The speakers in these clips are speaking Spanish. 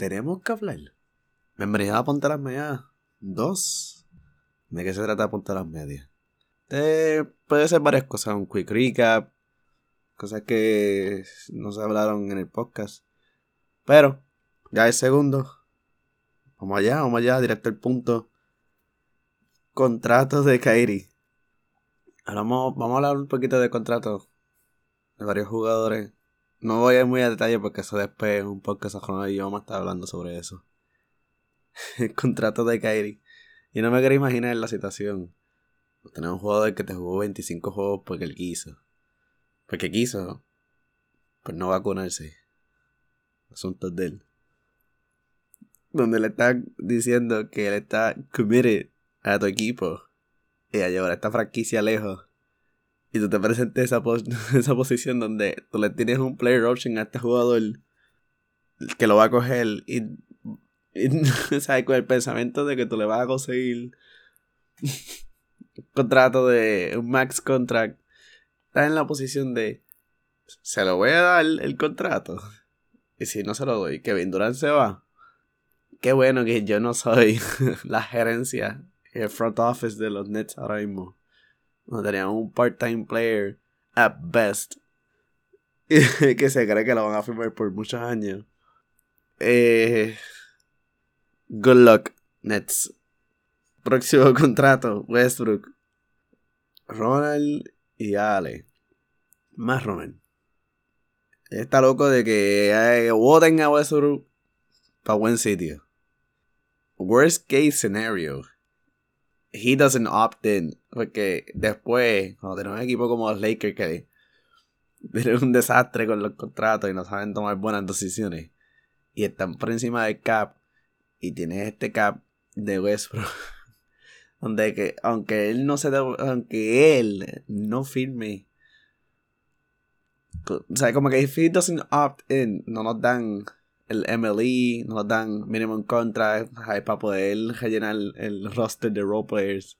tenemos que hablar. Bienvenido a Ponte las Medias 2. ¿De qué se trata Ponte las Medias? puede ser varias cosas, un quick recap, cosas que no se hablaron en el podcast. Pero, ya es segundo. Vamos allá, vamos allá, directo al punto. Contratos de Kairi. Ahora vamos a hablar un poquito de contratos de varios jugadores. No voy a ir muy a detalle porque eso después un podcast y yo vamos a estar hablando sobre eso. el contrato de Kyrie. Y no me quiero imaginar la situación. Tener un jugador que te jugó 25 juegos porque él quiso. Porque quiso. Pues no vacunarse. Asuntos de él. Donde le están diciendo que él está committed a tu equipo. Y a llevar a esta franquicia lejos. Y tú te presentes esa, esa posición donde tú le tienes un player option a este jugador que lo va a coger y ¿sabes? Con el pensamiento de que tú le vas a conseguir un contrato de un max contract, estás en la posición de se lo voy a dar el contrato. Y si no se lo doy, Kevin Durant se va. Qué bueno que yo no soy la gerencia, el front office de los Nets ahora mismo. No tenía un part-time player at best. que se cree que lo van a firmar por muchos años. Eh, Good luck, Nets. Próximo contrato, Westbrook. Ronald y Ale. Más Ronald. Está loco de que eh, voten a Westbrook para buen sitio. Worst case scenario. He doesn't opt in. Porque después, cuando tenemos un equipo como los Lakers que tienen un desastre con los contratos y no saben tomar buenas decisiones. Y están por encima del cap y tienes este cap de Westbrook donde que aunque él no se aunque él no firme o sea como que if he doesn't opt in no nos dan el MLE no nos dan minimum contract para poder rellenar el roster de role players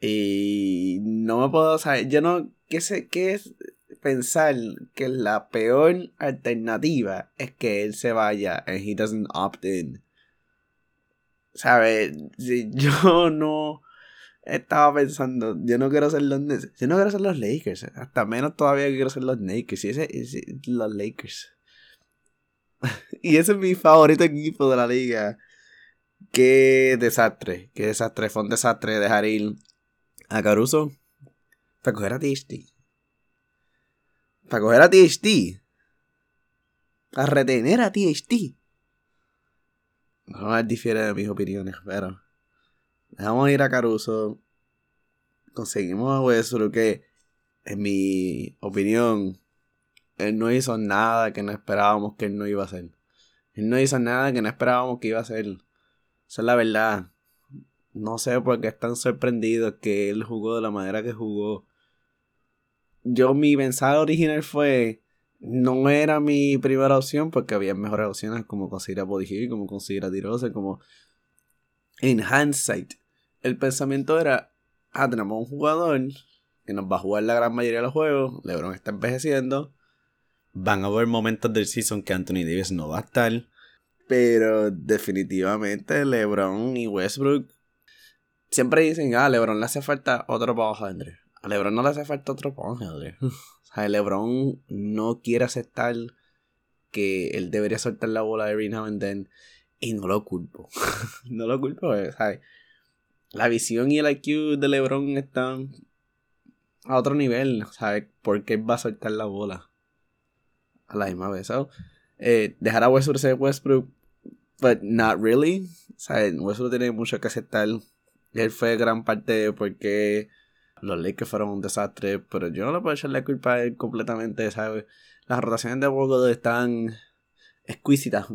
y no me puedo saber yo no qué sé qué es pensar que la peor alternativa es que él se vaya and he doesn't opt in. ¿Sabes? Yo no estaba pensando, yo no quiero ser los yo no quiero ser los Lakers, hasta menos todavía quiero ser los Lakers, y ese, los Lakers. y ese es mi favorito equipo de la liga. Qué desastre, qué desastre, fue un desastre dejar ir a Caruso para coger a THT. Para coger a THT. Para retener a THT. No difiere de mis opiniones, pero. Dejamos ir a Caruso. Conseguimos a Westbrook que, en mi opinión, él no hizo nada que no esperábamos que él no iba a hacer. Él no hizo nada que no esperábamos que iba a hacer. Esa es la verdad. No sé por qué están sorprendidos que él jugó de la manera que jugó yo mi mensaje original fue no era mi primera opción porque había mejores opciones como conseguir a Body como conseguir a Tirose, como en hindsight. El pensamiento era, ah, tenemos un jugador que nos va a jugar la gran mayoría de los juegos, LeBron está envejeciendo, van a haber momentos del season que Anthony Davis no va a estar, pero definitivamente LeBron y Westbrook siempre dicen, ah, LeBron le hace falta otro para Andre a LeBron no le hace falta otro ponje, O sea, LeBron no quiere aceptar que él debería soltar la bola every now and then. Y no lo culpo. no lo culpo, eh, ¿sabes? La visión y el IQ de LeBron están a otro nivel, ¿sabes? Porque él va a soltar la bola a la misma vez. Eh, dejar a Westbrook ser Westbrook, but not really. ¿sabes? Westbrook tiene mucho que aceptar. Él fue gran parte de por qué los Lakers fueron un desastre, pero yo no le puedo echar la culpa a él completamente, ¿sabes? Las rotaciones de Bogo están exquisitas.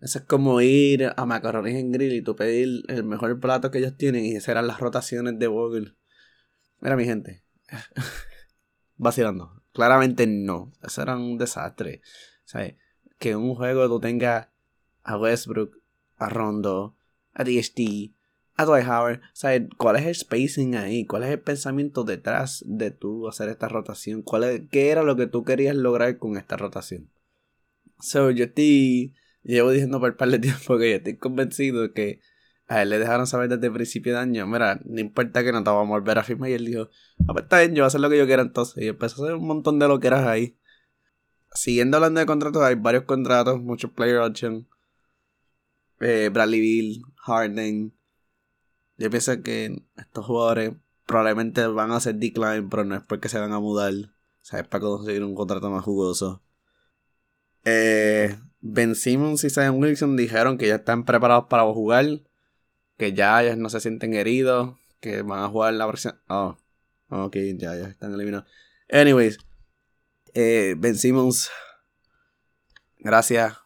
Eso es como ir a Macarrones en Grill y tú pedir el mejor plato que ellos tienen y esas eran las rotaciones de Vogel. Mira, mi gente. Vacilando. Claramente no. Eso era un desastre. ¿Sabes? Que en un juego tú tengas a Westbrook, a Rondo, a DST, a Dwight Howard. O ¿cuál es el spacing ahí? ¿Cuál es el pensamiento detrás de tú hacer esta rotación? ¿Cuál es, ¿Qué era lo que tú querías lograr con esta rotación? So, yo estoy. Llevo diciendo por un par de tiempo que yo estoy convencido que a él le dejaron saber desde el principio de año, mira, no importa que no te vamos a volver a firmar. Y él dijo, ah, pues está bien, yo voy a hacer lo que yo quiera entonces. Y empezó a hacer un montón de lo que eras ahí. Siguiendo hablando de contratos, hay varios contratos, muchos player options. Eh, Bradley Bill, Harden. Yo pienso que estos jugadores probablemente van a hacer decline, pero no es porque se van a mudar. O sea, es para conseguir un contrato más jugoso. Eh, ben Simmons y Zion Wilson dijeron que ya están preparados para jugar que ya ellos no se sienten heridos, que van a jugar la versión... Oh, ok, ya, ya están eliminados. Anyways, eh, Ben Simmons, gracias,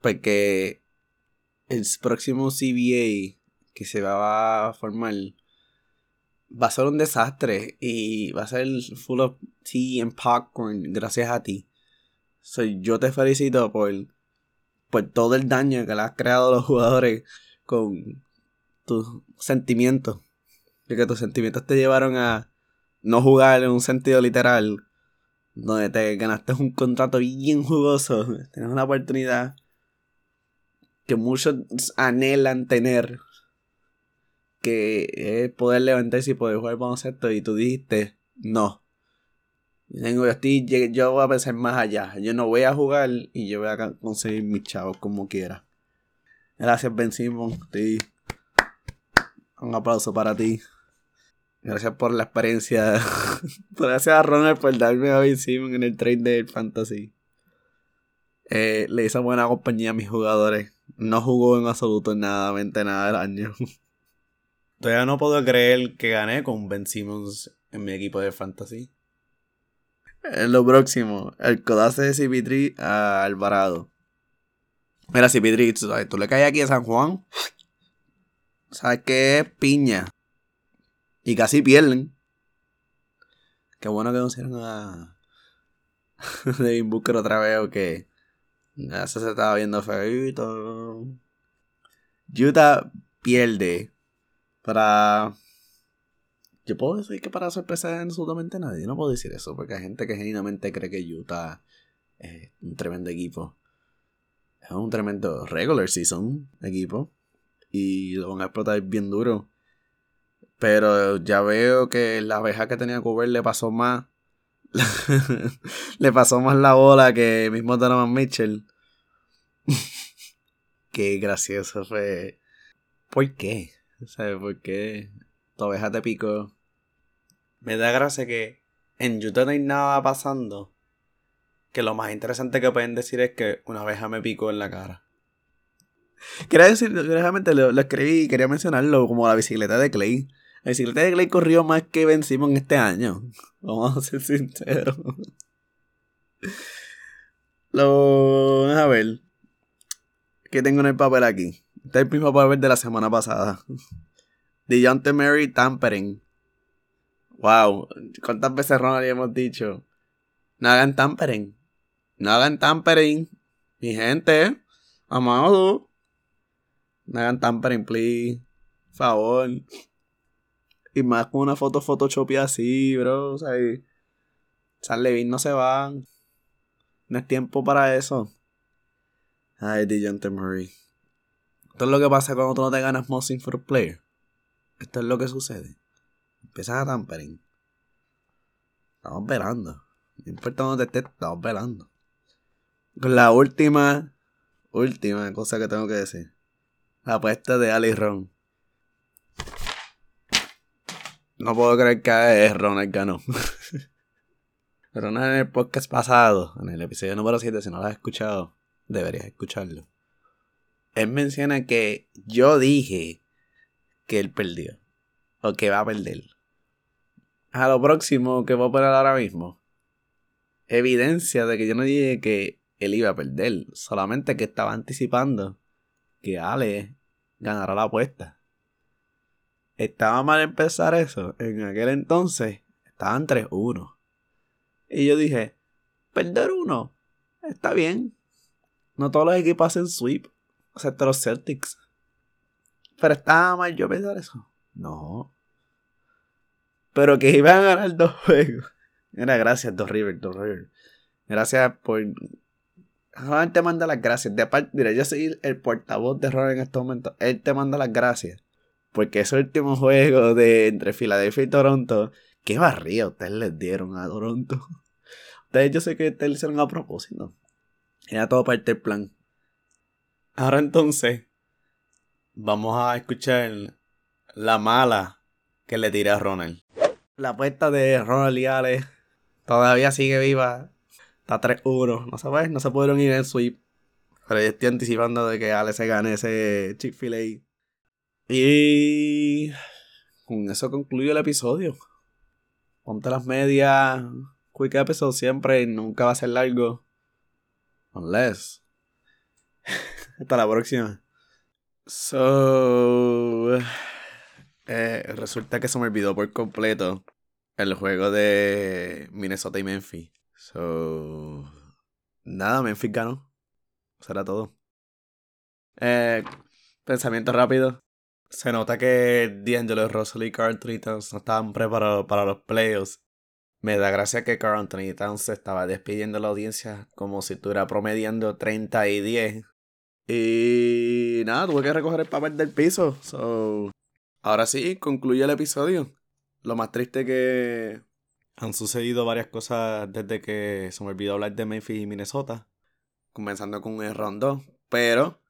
porque el próximo CBA que se va a formar va a ser un desastre y va a ser full of tea and popcorn gracias a ti. Soy yo te felicito por, por todo el daño que le has creado a los jugadores con tus sentimientos. Y que tus sentimientos te llevaron a no jugar en un sentido literal. Donde te ganaste un contrato bien jugoso. Tienes una oportunidad que muchos anhelan tener. Que es poder levantarse y poder jugar baloncesto. Y tú dijiste, no. Yo, yo voy a pensar más allá. Yo no voy a jugar y yo voy a conseguir mis chavos como quiera. Gracias, Ben Simon. Un aplauso para ti. Gracias por la experiencia. Gracias a Ronald por darme a Ben Simon en el trade del Fantasy. Eh, le hizo buena compañía a mis jugadores. No jugó en absoluto nada, nada del año. Todavía no puedo creer que gané con Ben Simmons en mi equipo de fantasy. En lo próximo, el codace de CP3 a Alvarado. Mira, CP3, tú le caes aquí a San Juan ¿Sabes qué es piña? Y casi pierden. Qué bueno que no hicieron a. Devin Booker otra vez o que. Ya se estaba viendo feito. Utah pierde. Para. Yo puedo decir que para sorpresa de absolutamente nadie. No puedo decir eso porque hay gente que genuinamente cree que Utah es un tremendo equipo. Es un tremendo regular season equipo y lo van a explotar bien duro. Pero ya veo que la abeja que tenía que le pasó más. le pasó más la bola que mismo Donovan Mitchell. qué gracioso fue. ¿Por qué? ¿Sabes por qué? Tu abeja te picó. Me da gracia que en YouTube no hay nada pasando. Que lo más interesante que pueden decir es que una abeja me picó en la cara. Quería decir, realmente lo, escribí y quería mencionarlo como la bicicleta de Clay. La bicicleta de Clay corrió más que Ben Simon este año. Vamos a ser sinceros. Lo. A ver. ¿Qué tengo en el papel aquí? Este es el mismo papel de la semana pasada. DeJounte Mary Tampering. Wow. ¿Cuántas veces Ronald hemos dicho? No hagan tampering. No hagan tampering. Mi gente. Amado. No hagan tampering, please. Favor. Y más con una foto Photoshop así, bro. O sea, Charlie no se van. No es tiempo para eso. Ay, DeJounte Murray. Esto es lo que pasa cuando tú no te ganas Most for Player. Esto es lo que sucede. Empiezas a tampering. Estamos velando. No importa dónde estés, estamos velando. La última, última cosa que tengo que decir. La apuesta de Ali Ron. No puedo creer que Ronald ganó. Ronald en el podcast pasado, en el episodio número 7, si no lo has escuchado, deberías escucharlo. Él menciona que yo dije que él perdió. O que va a perder. A lo próximo que voy a poner ahora mismo. Evidencia de que yo no dije que él iba a perder. Solamente que estaba anticipando que Ale ganará la apuesta. Estaba mal empezar eso. En aquel entonces estaban 3-1. Y yo dije, perder uno, está bien. No todos los equipos hacen sweep, excepto los Celtics. Pero estaba mal yo pensar eso. No. Pero que iban a ganar dos juegos. Era gracias, Dos River, Dos River. Gracias por Ronald te manda las gracias. De parte, mira, yo soy el portavoz de Ronald en este momento. Él te manda las gracias. Porque ese último juego de entre Filadelfia y Toronto, qué barría ustedes les dieron a Toronto. Ustedes yo sé que ustedes lo hicieron a propósito. Era todo parte del plan. Ahora entonces, vamos a escuchar la mala que le tiré a Ronald. La apuesta de Ronald y Ale todavía sigue viva. Está 3-1. No sabes, no se pudieron ir en sweep. Pero yo estoy anticipando de que Ale se gane ese Chick-fil-A. Y con eso concluyo el episodio. Ponte las medias. Quick episode siempre. Nunca va a ser largo. Unless. Hasta la próxima. So. Eh, resulta que se me olvidó por completo el juego de Minnesota y Memphis. So. Nada, Memphis ganó. Será todo. Eh, pensamiento rápido. Se nota que D'Angelo Russell y Carl Towns no estaban preparados para los playoffs. Me da gracia que Carl Anthony Towns se estaba despidiendo de la audiencia como si estuviera promediando 30 y 10. Y nada, tuve que recoger el papel del piso. So, ahora sí, concluye el episodio. Lo más triste que han sucedido varias cosas desde que se me olvidó hablar de Memphis y Minnesota. Comenzando con el round 2. Pero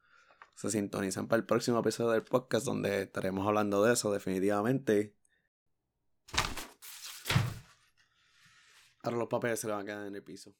se sintonizan para el próximo episodio del podcast donde estaremos hablando de eso definitivamente. Ahora los papeles se van a quedar en el piso.